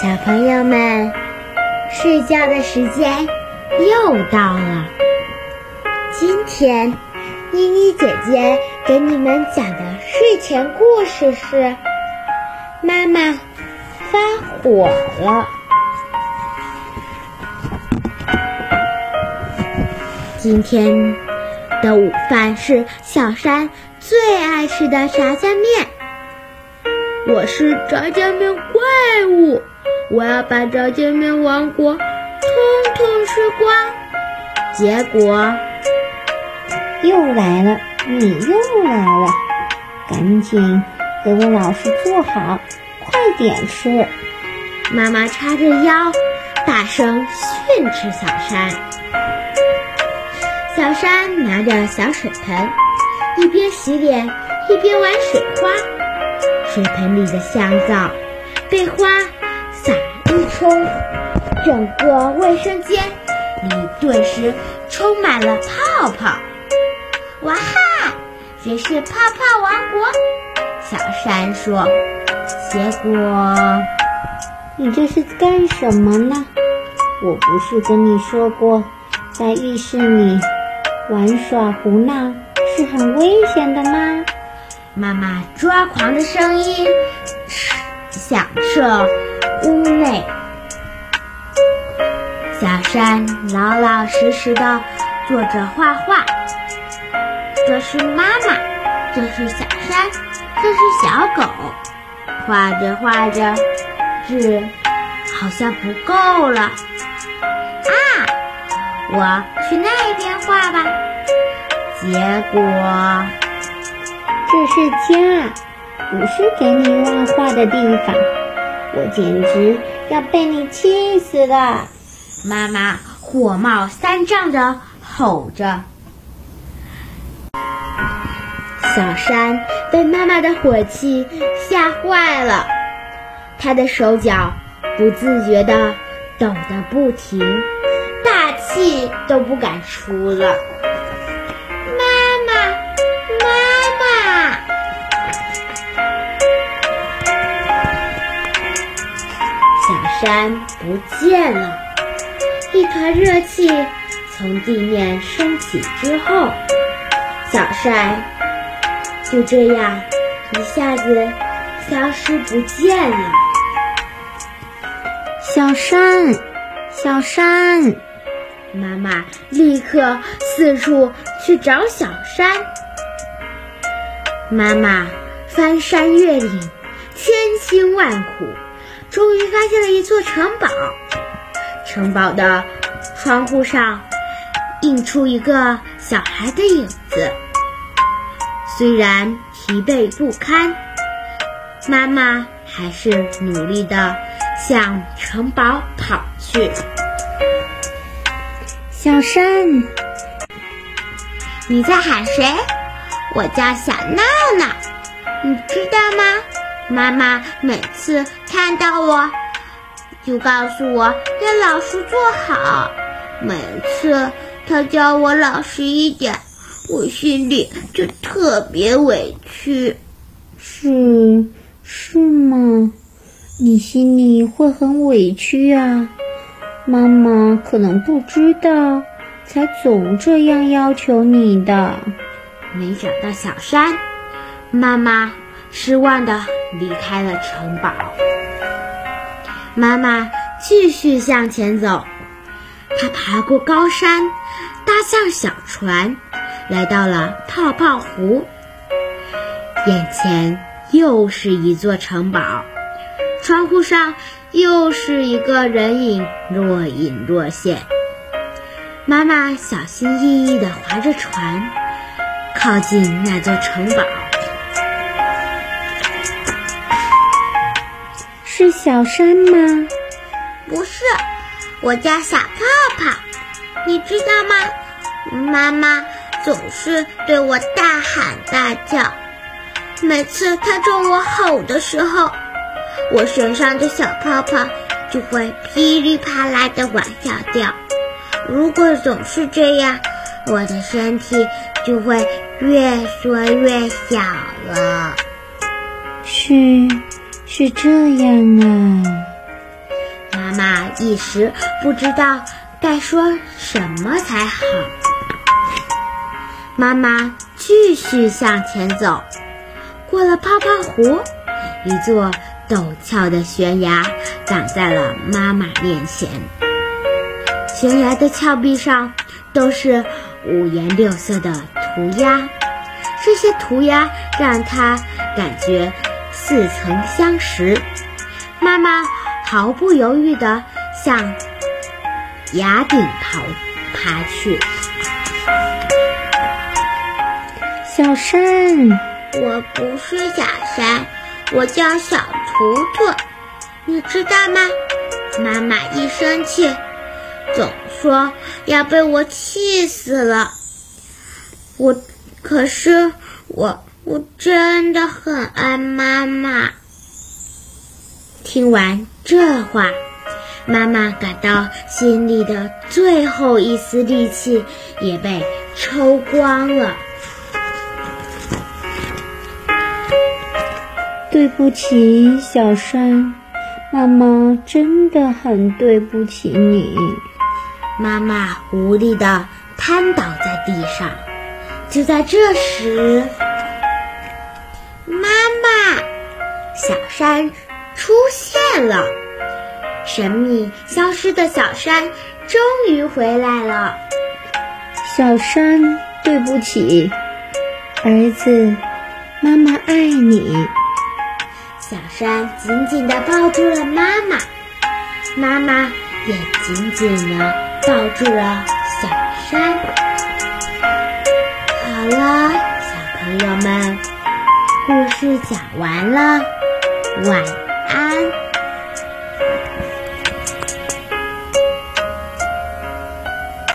小朋友们，睡觉的时间又到了。今天，妮妮姐姐给你们讲的睡前故事是《妈妈发火了》。今天的午饭是小山最爱吃的炸酱面。我是炸酱面怪物，我要把炸酱面王国通通吃光。结果又来了，你又来了，赶紧给我老实坐好，快点吃。妈妈叉着腰，大声训斥小山。小山拿着小水盆，一边洗脸一边玩水花。水盆里的香皂被花冲，整个卫生间里顿时充满了泡泡。哇哈！这是泡泡王国。小山说：“结果，你这是干什么呢？我不是跟你说过，在浴室里玩耍胡闹是很危险的吗？”妈妈抓狂的声音响彻屋内。小山老老实实的坐着画画。这是妈妈，这是小山，这是小狗。画着画着，字好像不够了。啊，我去那边画吧。结果。这是家，不是给你乱画的地方。我简直要被你气死了！妈妈火冒三丈的吼着。小山被妈妈的火气吓坏了，他的手脚不自觉的抖得不停，大气都不敢出了。妈妈，妈妈，小山不见了，一团热气从地面升起之后，小帅就这样一下子消失不见了。小山，小山，妈妈立刻四处去找小山。妈妈翻山越岭，千辛万苦。终于发现了一座城堡，城堡的窗户上映出一个小孩的影子。虽然疲惫不堪，妈妈还是努力的向城堡跑去。小山，你在喊谁？我叫小闹闹，你知道吗？妈妈每次看到我，就告诉我要老实做好。每次他叫我老实一点，我心里就特别委屈。是是吗？你心里会很委屈啊？妈妈可能不知道，才总这样要求你的。没找到小山，妈妈失望的。离开了城堡，妈妈继续向前走。她爬过高山，搭上小船，来到了泡泡湖。眼前又是一座城堡，窗户上又是一个人影，若隐若现。妈妈小心翼翼地划着船，靠近那座城堡。小山吗？不是，我叫小泡泡。你知道吗？妈妈总是对我大喊大叫，每次她冲我吼的时候，我身上的小泡泡就会噼里啪啦的往下掉。如果总是这样，我的身体就会越缩越小了。是。是这样啊，妈妈一时不知道该说什么才好。妈妈继续向前走，过了泡泡湖，一座陡峭的悬崖挡在了妈妈面前。悬崖的峭壁上都是五颜六色的涂鸦，这些涂鸦让她感觉似曾相识。妈妈毫不犹豫地向崖顶爬爬去。小山，我不是小山，我叫小图图，你知道吗？妈妈一生气，总说要被我气死了。我可是我我真的很爱妈妈。听完这话，妈妈感到心里的最后一丝力气也被抽光了。对不起，小山，妈妈真的很对不起你。妈妈无力地瘫倒在地上。就在这时，山出现了。神秘消失的小山终于回来了。小山，对不起，儿子，妈妈爱你。小山紧紧地抱住了妈妈，妈妈也紧紧地抱住了小山。好了，小朋友们，故事讲完了，晚安。